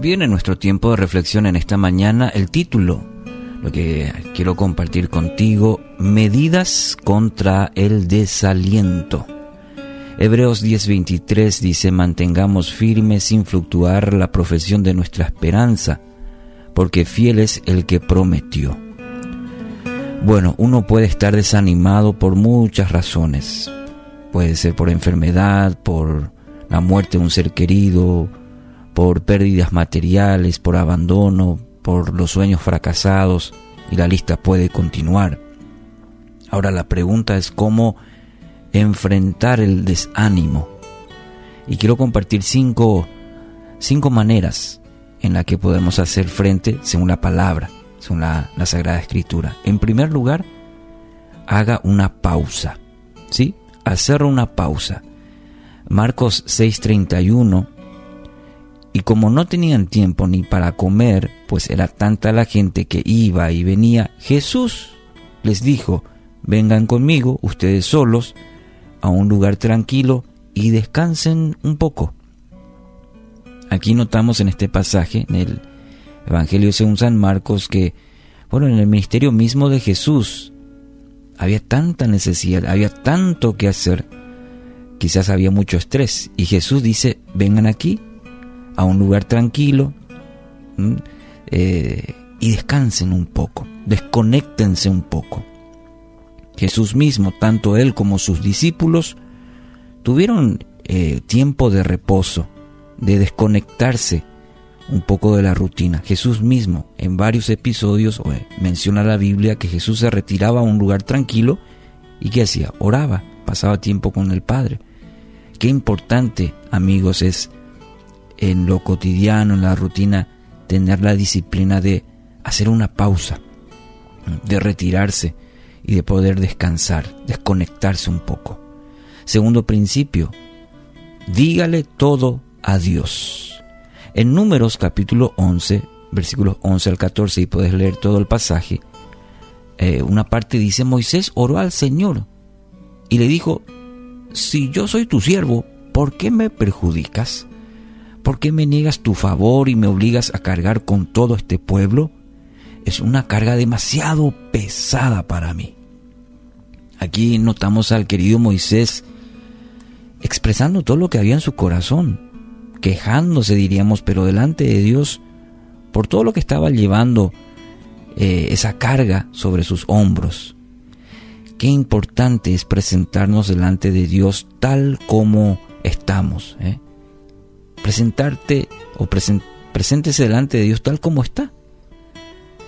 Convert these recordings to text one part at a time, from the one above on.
Bien, en nuestro tiempo de reflexión en esta mañana, el título, lo que quiero compartir contigo, medidas contra el desaliento. Hebreos 10:23 dice, mantengamos firme sin fluctuar la profesión de nuestra esperanza, porque fiel es el que prometió. Bueno, uno puede estar desanimado por muchas razones. Puede ser por enfermedad, por la muerte de un ser querido, por pérdidas materiales, por abandono, por los sueños fracasados, y la lista puede continuar. Ahora la pregunta es cómo enfrentar el desánimo. Y quiero compartir cinco, cinco maneras en las que podemos hacer frente según la palabra según la, Sagrada Escritura. En primer lugar, haga una pausa, ¿sí? Hacer una pausa. Marcos 6:31, y como no tenían tiempo ni para comer, pues era tanta la gente que iba y venía, Jesús les dijo, vengan conmigo, ustedes solos, a un lugar tranquilo y descansen un poco. Aquí notamos en este pasaje, en el Evangelio según San Marcos que, bueno, en el ministerio mismo de Jesús había tanta necesidad, había tanto que hacer, quizás había mucho estrés. Y Jesús dice, vengan aquí, a un lugar tranquilo, eh, y descansen un poco, desconéctense un poco. Jesús mismo, tanto él como sus discípulos, tuvieron eh, tiempo de reposo, de desconectarse un poco de la rutina. Jesús mismo en varios episodios eh, menciona la Biblia que Jesús se retiraba a un lugar tranquilo y que hacía? Oraba, pasaba tiempo con el Padre. Qué importante, amigos, es en lo cotidiano, en la rutina, tener la disciplina de hacer una pausa, de retirarse y de poder descansar, desconectarse un poco. Segundo principio, dígale todo a Dios. En Números capítulo 11, versículos 11 al 14, y puedes leer todo el pasaje, eh, una parte dice, Moisés oró al Señor y le dijo, si yo soy tu siervo, ¿por qué me perjudicas? ¿Por qué me niegas tu favor y me obligas a cargar con todo este pueblo? Es una carga demasiado pesada para mí. Aquí notamos al querido Moisés expresando todo lo que había en su corazón quejándose, diríamos, pero delante de Dios por todo lo que estaba llevando eh, esa carga sobre sus hombros. Qué importante es presentarnos delante de Dios tal como estamos. ¿eh? Presentarte o preséntese delante de Dios tal como está.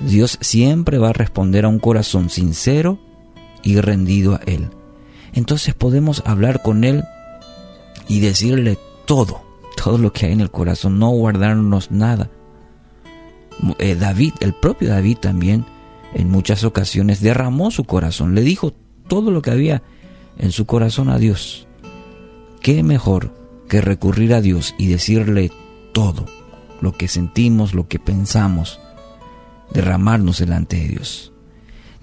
Dios siempre va a responder a un corazón sincero y rendido a Él. Entonces podemos hablar con Él y decirle todo todo lo que hay en el corazón, no guardarnos nada. Eh, David, el propio David también, en muchas ocasiones derramó su corazón, le dijo todo lo que había en su corazón a Dios. ¿Qué mejor que recurrir a Dios y decirle todo lo que sentimos, lo que pensamos, derramarnos delante de Dios?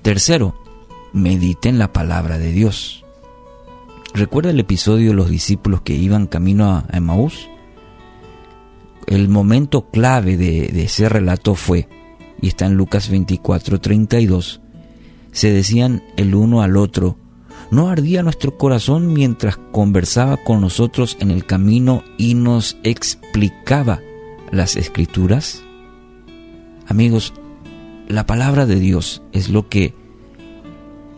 Tercero, mediten la palabra de Dios. ¿Recuerda el episodio de los discípulos que iban camino a Emaús? el momento clave de, ese relato fue, y está en Lucas 24, 32, se decían el uno al otro, ¿no ardía nuestro corazón mientras conversaba con nosotros en el camino y nos explicaba las escrituras? Amigos, la palabra de Dios es lo que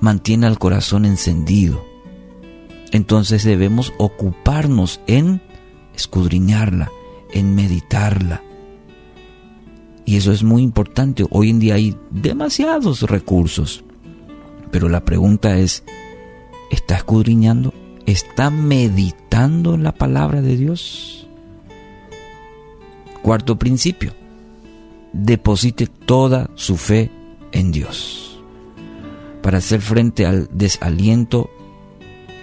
mantiene al corazón encendido. Entonces debemos ocuparnos en escudriñarla, en meditarla. Y eso es muy importante. Hoy en día hay demasiados recursos. Pero la pregunta es, ¿está escudriñando? ¿Está meditando en la palabra de Dios? Cuarto principio, deposite toda su fe en Dios. Para hacer frente al desaliento,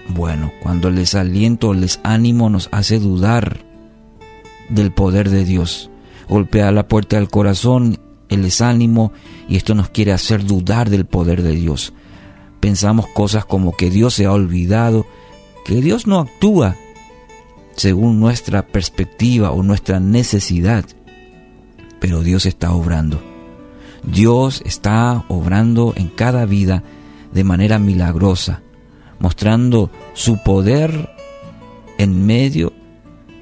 bueno, cuando el desaliento o el desánimo nos hace dudar del poder de Dios. Golpea la puerta del corazón, el desánimo, y esto nos quiere hacer dudar del poder de Dios. Pensamos cosas como que Dios se ha olvidado, que Dios no actúa según nuestra perspectiva o nuestra necesidad. pero Dios está obrando. Dios está obrando en cada vida de manera milagrosa, mostrando su poder en medio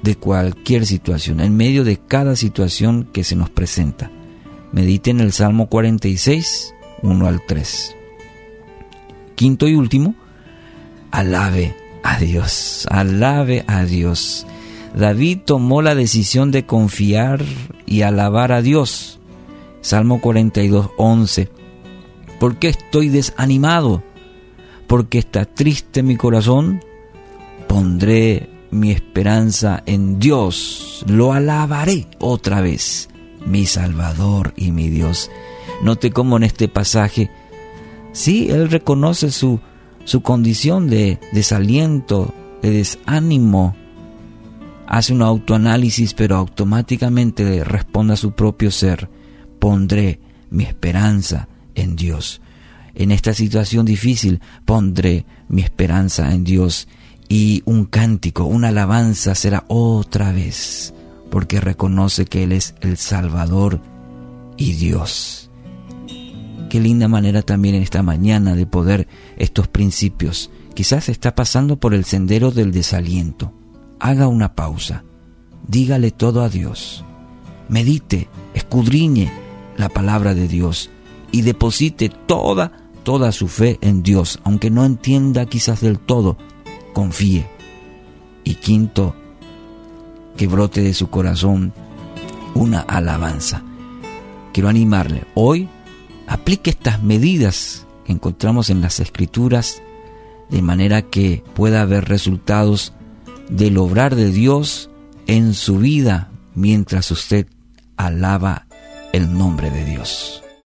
de cualquier situación, en medio de cada situación que se nos presenta. Medite en el Salmo 46, 1 al 3. Quinto y último, alabe a Dios, alabe a Dios. David tomó la decisión de confiar y alabar a Dios. Salmo 42, 11. ¿Por qué estoy desanimado? Porque está triste mi corazón. Pondré mi esperanza en Dios. Lo alabaré otra vez, mi Salvador y mi Dios. Note cómo en este pasaje, sí, él reconoce su, su condición de desaliento, de desánimo, hace un autoanálisis, pero automáticamente responde a su propio ser, pondré mi esperanza en Dios. En esta situación difícil pondré mi esperanza en Dios y un cántico, una alabanza será otra vez, porque reconoce que Él es el Salvador y Dios. Qué linda manera también en esta mañana de poder estos principios. Quizás está pasando por el sendero del desaliento. Haga una pausa. Dígale todo a Dios. Medite, escudriñe la palabra de Dios y deposite toda, toda su fe en Dios, aunque no entienda quizás del todo, confíe. Y quinto, que brote de su corazón una alabanza. Quiero animarle, hoy aplique estas medidas que encontramos en las escrituras de manera que pueda haber resultados del obrar de Dios en su vida mientras usted alaba el nombre de Dios.